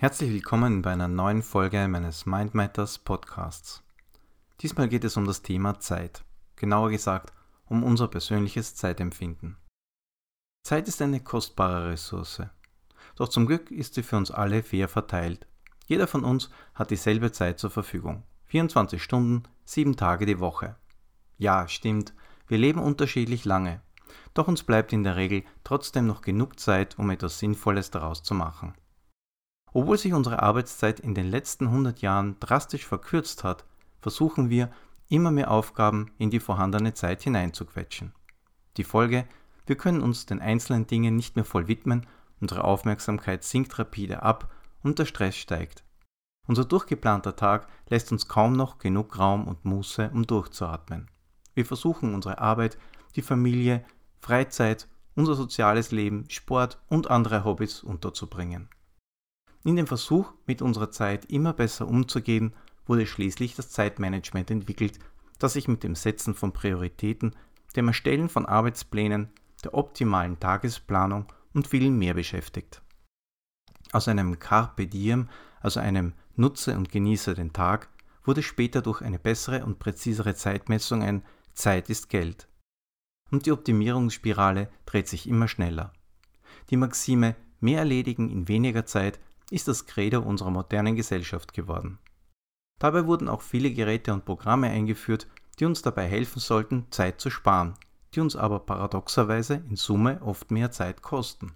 Herzlich willkommen bei einer neuen Folge meines Mind Matters Podcasts. Diesmal geht es um das Thema Zeit, genauer gesagt um unser persönliches Zeitempfinden. Zeit ist eine kostbare Ressource. Doch zum Glück ist sie für uns alle fair verteilt. Jeder von uns hat dieselbe Zeit zur Verfügung. 24 Stunden, 7 Tage die Woche. Ja, stimmt, wir leben unterschiedlich lange. Doch uns bleibt in der Regel trotzdem noch genug Zeit, um etwas Sinnvolles daraus zu machen. Obwohl sich unsere Arbeitszeit in den letzten 100 Jahren drastisch verkürzt hat, versuchen wir, immer mehr Aufgaben in die vorhandene Zeit hineinzuquetschen. Die Folge, wir können uns den einzelnen Dingen nicht mehr voll widmen, unsere Aufmerksamkeit sinkt rapide ab und der Stress steigt. Unser durchgeplanter Tag lässt uns kaum noch genug Raum und Muße, um durchzuatmen. Wir versuchen unsere Arbeit, die Familie, Freizeit, unser soziales Leben, Sport und andere Hobbys unterzubringen. In dem Versuch, mit unserer Zeit immer besser umzugehen, wurde schließlich das Zeitmanagement entwickelt, das sich mit dem Setzen von Prioritäten, dem Erstellen von Arbeitsplänen, der optimalen Tagesplanung und vielen mehr beschäftigt. Aus einem Carpe Diem, also einem Nutze und genieße den Tag, wurde später durch eine bessere und präzisere Zeitmessung ein Zeit ist Geld. Und die Optimierungsspirale dreht sich immer schneller. Die Maxime mehr erledigen in weniger Zeit ist das Credo unserer modernen Gesellschaft geworden. Dabei wurden auch viele Geräte und Programme eingeführt, die uns dabei helfen sollten, Zeit zu sparen, die uns aber paradoxerweise in Summe oft mehr Zeit kosten.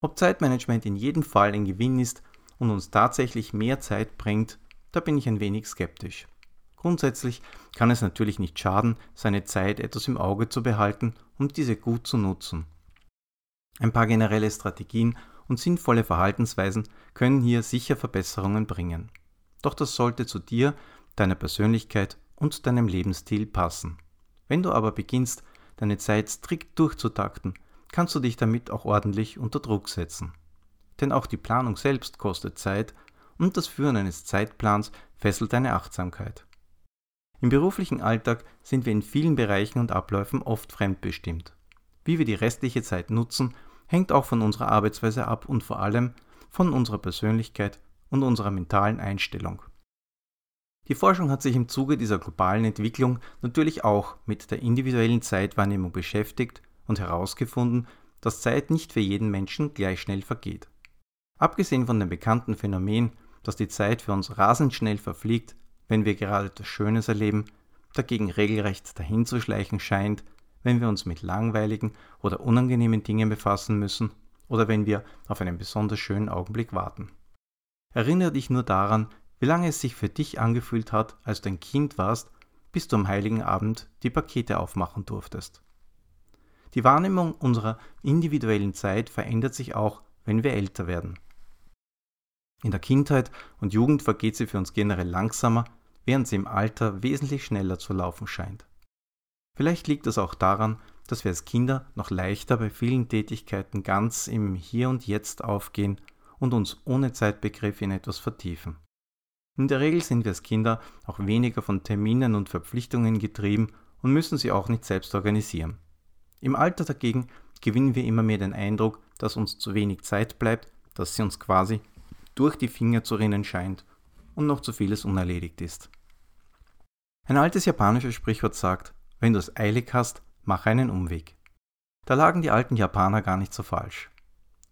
Ob Zeitmanagement in jedem Fall ein Gewinn ist und uns tatsächlich mehr Zeit bringt, da bin ich ein wenig skeptisch. Grundsätzlich kann es natürlich nicht schaden, seine Zeit etwas im Auge zu behalten und diese gut zu nutzen. Ein paar generelle Strategien und sinnvolle Verhaltensweisen können hier sicher Verbesserungen bringen. Doch das sollte zu dir, deiner Persönlichkeit und deinem Lebensstil passen. Wenn du aber beginnst, deine Zeit strikt durchzutakten, kannst du dich damit auch ordentlich unter Druck setzen. Denn auch die Planung selbst kostet Zeit und das Führen eines Zeitplans fesselt deine Achtsamkeit. Im beruflichen Alltag sind wir in vielen Bereichen und Abläufen oft fremdbestimmt. Wie wir die restliche Zeit nutzen, hängt auch von unserer Arbeitsweise ab und vor allem von unserer Persönlichkeit und unserer mentalen Einstellung. Die Forschung hat sich im Zuge dieser globalen Entwicklung natürlich auch mit der individuellen Zeitwahrnehmung beschäftigt und herausgefunden, dass Zeit nicht für jeden Menschen gleich schnell vergeht. Abgesehen von dem bekannten Phänomen, dass die Zeit für uns rasend schnell verfliegt, wenn wir gerade etwas Schönes erleben, dagegen regelrecht dahinzuschleichen scheint, wenn wir uns mit langweiligen oder unangenehmen Dingen befassen müssen oder wenn wir auf einen besonders schönen Augenblick warten. Erinnere dich nur daran, wie lange es sich für dich angefühlt hat, als du ein Kind warst, bis du am heiligen Abend die Pakete aufmachen durftest. Die Wahrnehmung unserer individuellen Zeit verändert sich auch, wenn wir älter werden. In der Kindheit und Jugend vergeht sie für uns generell langsamer, während sie im Alter wesentlich schneller zu laufen scheint. Vielleicht liegt es auch daran, dass wir als Kinder noch leichter bei vielen Tätigkeiten ganz im Hier und Jetzt aufgehen und uns ohne Zeitbegriff in etwas vertiefen. In der Regel sind wir als Kinder auch weniger von Terminen und Verpflichtungen getrieben und müssen sie auch nicht selbst organisieren. Im Alter dagegen gewinnen wir immer mehr den Eindruck, dass uns zu wenig Zeit bleibt, dass sie uns quasi durch die Finger zu rinnen scheint und noch zu vieles unerledigt ist. Ein altes japanisches Sprichwort sagt, wenn du es eilig hast, mach einen Umweg. Da lagen die alten Japaner gar nicht so falsch.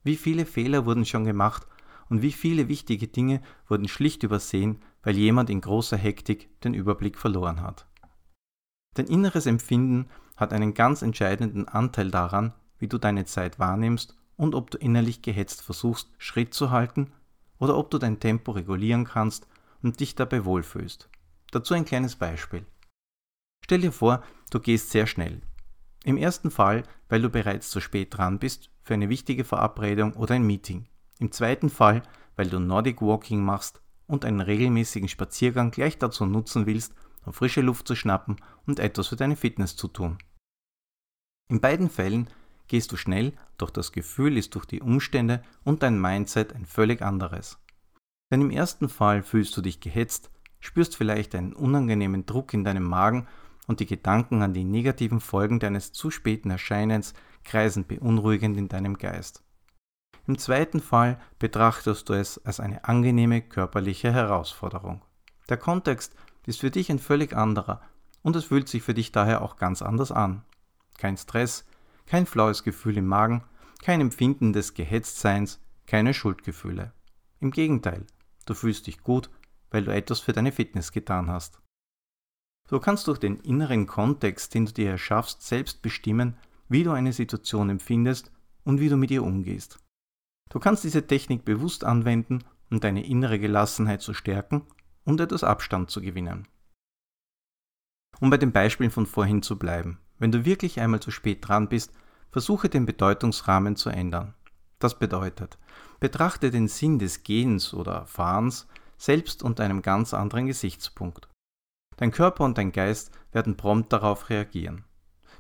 Wie viele Fehler wurden schon gemacht und wie viele wichtige Dinge wurden schlicht übersehen, weil jemand in großer Hektik den Überblick verloren hat. Dein inneres Empfinden hat einen ganz entscheidenden Anteil daran, wie du deine Zeit wahrnimmst und ob du innerlich gehetzt versuchst, Schritt zu halten oder ob du dein Tempo regulieren kannst und dich dabei wohlfühlst. Dazu ein kleines Beispiel. Stell dir vor, du gehst sehr schnell. Im ersten Fall, weil du bereits zu spät dran bist für eine wichtige Verabredung oder ein Meeting. Im zweiten Fall, weil du Nordic Walking machst und einen regelmäßigen Spaziergang gleich dazu nutzen willst, um frische Luft zu schnappen und etwas für deine Fitness zu tun. In beiden Fällen gehst du schnell, doch das Gefühl ist durch die Umstände und dein Mindset ein völlig anderes. Denn im ersten Fall fühlst du dich gehetzt, spürst vielleicht einen unangenehmen Druck in deinem Magen und die Gedanken an die negativen Folgen deines zu späten Erscheinens kreisen beunruhigend in deinem Geist. Im zweiten Fall betrachtest du es als eine angenehme körperliche Herausforderung. Der Kontext ist für dich ein völlig anderer und es fühlt sich für dich daher auch ganz anders an. Kein Stress, kein flaues Gefühl im Magen, kein Empfinden des Gehetztseins, keine Schuldgefühle. Im Gegenteil, du fühlst dich gut, weil du etwas für deine Fitness getan hast. So kannst durch den inneren Kontext, den du dir erschaffst, selbst bestimmen, wie du eine Situation empfindest und wie du mit ihr umgehst. Du kannst diese Technik bewusst anwenden, um deine innere Gelassenheit zu stärken und etwas Abstand zu gewinnen. Um bei den Beispielen von vorhin zu bleiben, wenn du wirklich einmal zu spät dran bist, versuche den Bedeutungsrahmen zu ändern. Das bedeutet, betrachte den Sinn des Gehens oder Fahrens selbst unter einem ganz anderen Gesichtspunkt. Dein Körper und dein Geist werden prompt darauf reagieren.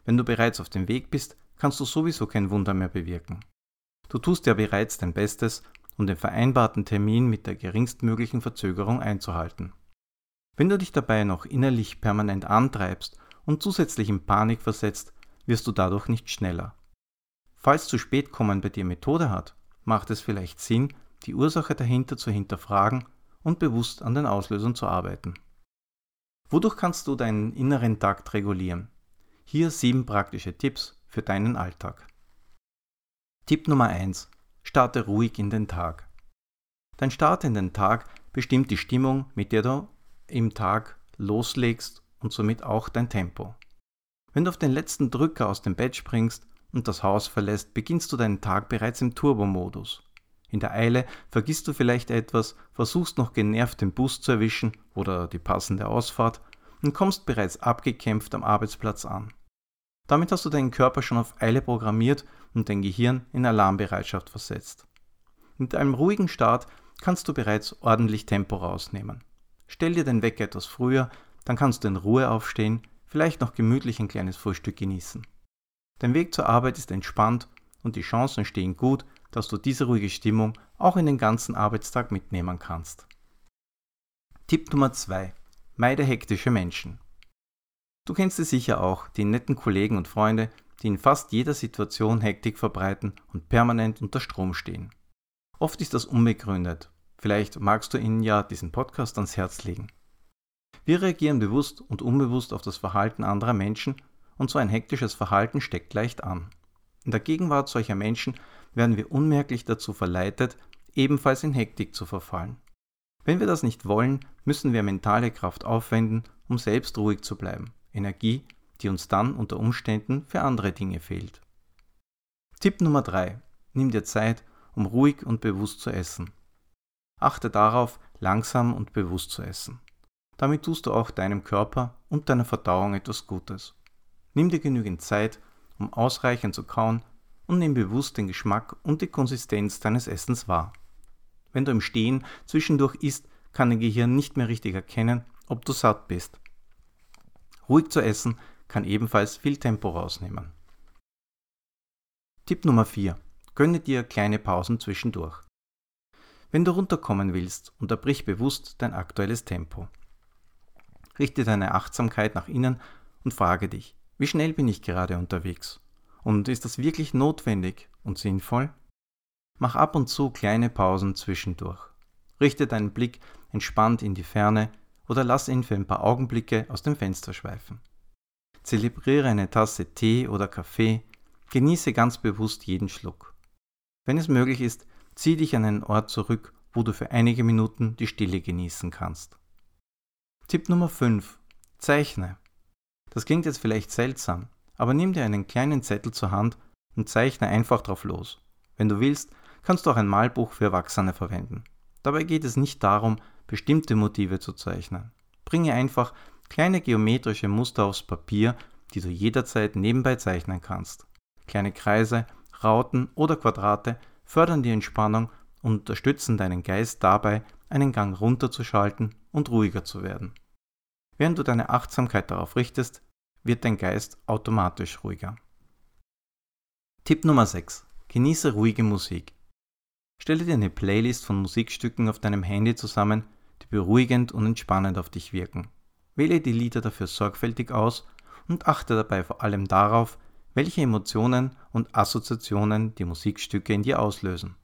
Wenn du bereits auf dem Weg bist, kannst du sowieso kein Wunder mehr bewirken. Du tust ja bereits dein Bestes, um den vereinbarten Termin mit der geringstmöglichen Verzögerung einzuhalten. Wenn du dich dabei noch innerlich permanent antreibst und zusätzlich in Panik versetzt, wirst du dadurch nicht schneller. Falls zu spät kommen bei dir Methode hat, macht es vielleicht Sinn, die Ursache dahinter zu hinterfragen und bewusst an den Auslösern zu arbeiten. Wodurch kannst du deinen inneren Takt regulieren? Hier sieben praktische Tipps für deinen Alltag. Tipp Nummer 1. Starte ruhig in den Tag. Dein Start in den Tag bestimmt die Stimmung, mit der du im Tag loslegst und somit auch dein Tempo. Wenn du auf den letzten Drücker aus dem Bett springst und das Haus verlässt, beginnst du deinen Tag bereits im Turbo-Modus. In der Eile vergisst du vielleicht etwas, versuchst noch genervt den Bus zu erwischen oder die passende Ausfahrt und kommst bereits abgekämpft am Arbeitsplatz an. Damit hast du deinen Körper schon auf Eile programmiert und dein Gehirn in Alarmbereitschaft versetzt. Mit einem ruhigen Start kannst du bereits ordentlich Tempo rausnehmen. Stell dir den Wecker etwas früher, dann kannst du in Ruhe aufstehen, vielleicht noch gemütlich ein kleines Frühstück genießen. Dein Weg zur Arbeit ist entspannt und die Chancen stehen gut, dass du diese ruhige Stimmung auch in den ganzen Arbeitstag mitnehmen kannst. Tipp Nummer 2. Meide hektische Menschen. Du kennst es sicher auch, die netten Kollegen und Freunde, die in fast jeder Situation Hektik verbreiten und permanent unter Strom stehen. Oft ist das unbegründet. Vielleicht magst du ihnen ja diesen Podcast ans Herz legen. Wir reagieren bewusst und unbewusst auf das Verhalten anderer Menschen und so ein hektisches Verhalten steckt leicht an. In der Gegenwart solcher Menschen werden wir unmerklich dazu verleitet, ebenfalls in Hektik zu verfallen. Wenn wir das nicht wollen, müssen wir mentale Kraft aufwenden, um selbst ruhig zu bleiben. Energie, die uns dann unter Umständen für andere Dinge fehlt. Tipp Nummer 3. Nimm dir Zeit, um ruhig und bewusst zu essen. Achte darauf, langsam und bewusst zu essen. Damit tust du auch deinem Körper und deiner Verdauung etwas Gutes. Nimm dir genügend Zeit, um ausreichend zu kauen und nimm bewusst den Geschmack und die Konsistenz deines Essens wahr. Wenn du im Stehen zwischendurch isst, kann dein Gehirn nicht mehr richtig erkennen, ob du satt bist. Ruhig zu essen kann ebenfalls viel Tempo rausnehmen. Tipp Nummer 4. Gönne dir kleine Pausen zwischendurch. Wenn du runterkommen willst, unterbrich bewusst dein aktuelles Tempo. Richte deine Achtsamkeit nach innen und frage dich, wie schnell bin ich gerade unterwegs? Und ist das wirklich notwendig und sinnvoll? Mach ab und zu kleine Pausen zwischendurch. Richte deinen Blick entspannt in die Ferne oder lass ihn für ein paar Augenblicke aus dem Fenster schweifen. Zelebriere eine Tasse Tee oder Kaffee, genieße ganz bewusst jeden Schluck. Wenn es möglich ist, zieh dich an einen Ort zurück, wo du für einige Minuten die Stille genießen kannst. Tipp Nummer 5. Zeichne. Das klingt jetzt vielleicht seltsam, aber nimm dir einen kleinen Zettel zur Hand und zeichne einfach drauf los. Wenn du willst, kannst du auch ein Malbuch für Erwachsene verwenden. Dabei geht es nicht darum, bestimmte Motive zu zeichnen. Bringe einfach kleine geometrische Muster aufs Papier, die du jederzeit nebenbei zeichnen kannst. Kleine Kreise, Rauten oder Quadrate fördern die Entspannung und unterstützen deinen Geist dabei, einen Gang runterzuschalten und ruhiger zu werden. Während du deine Achtsamkeit darauf richtest, wird dein Geist automatisch ruhiger. Tipp Nummer 6. Genieße ruhige Musik. Stelle dir eine Playlist von Musikstücken auf deinem Handy zusammen, die beruhigend und entspannend auf dich wirken. Wähle die Lieder dafür sorgfältig aus und achte dabei vor allem darauf, welche Emotionen und Assoziationen die Musikstücke in dir auslösen.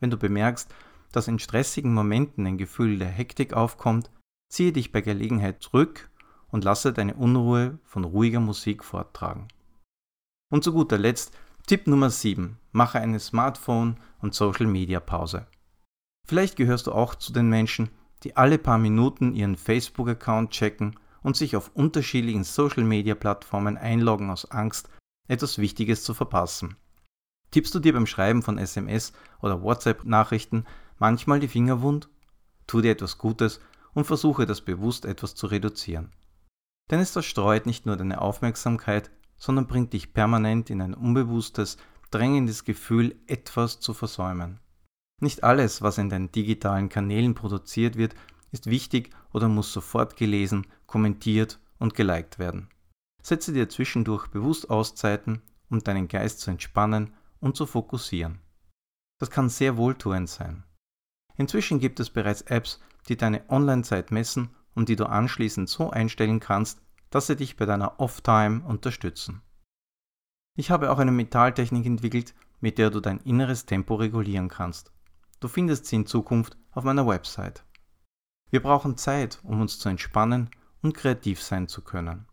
Wenn du bemerkst, dass in stressigen Momenten ein Gefühl der Hektik aufkommt, ziehe dich bei Gelegenheit zurück und lasse deine Unruhe von ruhiger Musik forttragen. Und zu guter Letzt Tipp Nummer 7. Mache eine Smartphone- und Social-Media-Pause. Vielleicht gehörst du auch zu den Menschen, die alle paar Minuten ihren Facebook-Account checken und sich auf unterschiedlichen Social-Media-Plattformen einloggen aus Angst, etwas Wichtiges zu verpassen. Tippst du dir beim Schreiben von SMS oder WhatsApp-Nachrichten manchmal die Finger wund? Tu dir etwas Gutes und versuche das bewusst etwas zu reduzieren. Denn es zerstreut nicht nur deine Aufmerksamkeit, sondern bringt dich permanent in ein unbewusstes, drängendes Gefühl, etwas zu versäumen. Nicht alles, was in den digitalen Kanälen produziert wird, ist wichtig oder muss sofort gelesen, kommentiert und geliked werden. Setze dir zwischendurch bewusst Auszeiten, um deinen Geist zu entspannen und zu fokussieren. Das kann sehr wohltuend sein. Inzwischen gibt es bereits Apps, die deine Online-Zeit messen und die du anschließend so einstellen kannst, dass sie dich bei deiner Off-Time unterstützen. Ich habe auch eine Metalltechnik entwickelt, mit der du dein inneres Tempo regulieren kannst. Du findest sie in Zukunft auf meiner Website. Wir brauchen Zeit, um uns zu entspannen und kreativ sein zu können.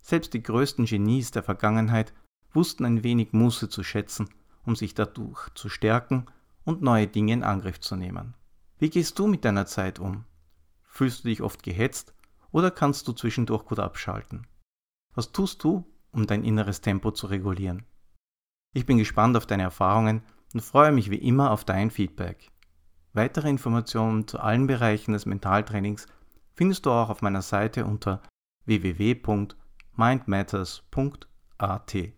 Selbst die größten Genies der Vergangenheit wussten ein wenig Muße zu schätzen, um sich dadurch zu stärken und neue Dinge in Angriff zu nehmen. Wie gehst du mit deiner Zeit um? Fühlst du dich oft gehetzt oder kannst du zwischendurch gut abschalten? Was tust du, um dein inneres Tempo zu regulieren? Ich bin gespannt auf deine Erfahrungen und freue mich wie immer auf dein Feedback. Weitere Informationen zu allen Bereichen des Mentaltrainings findest du auch auf meiner Seite unter www.mindmatters.at.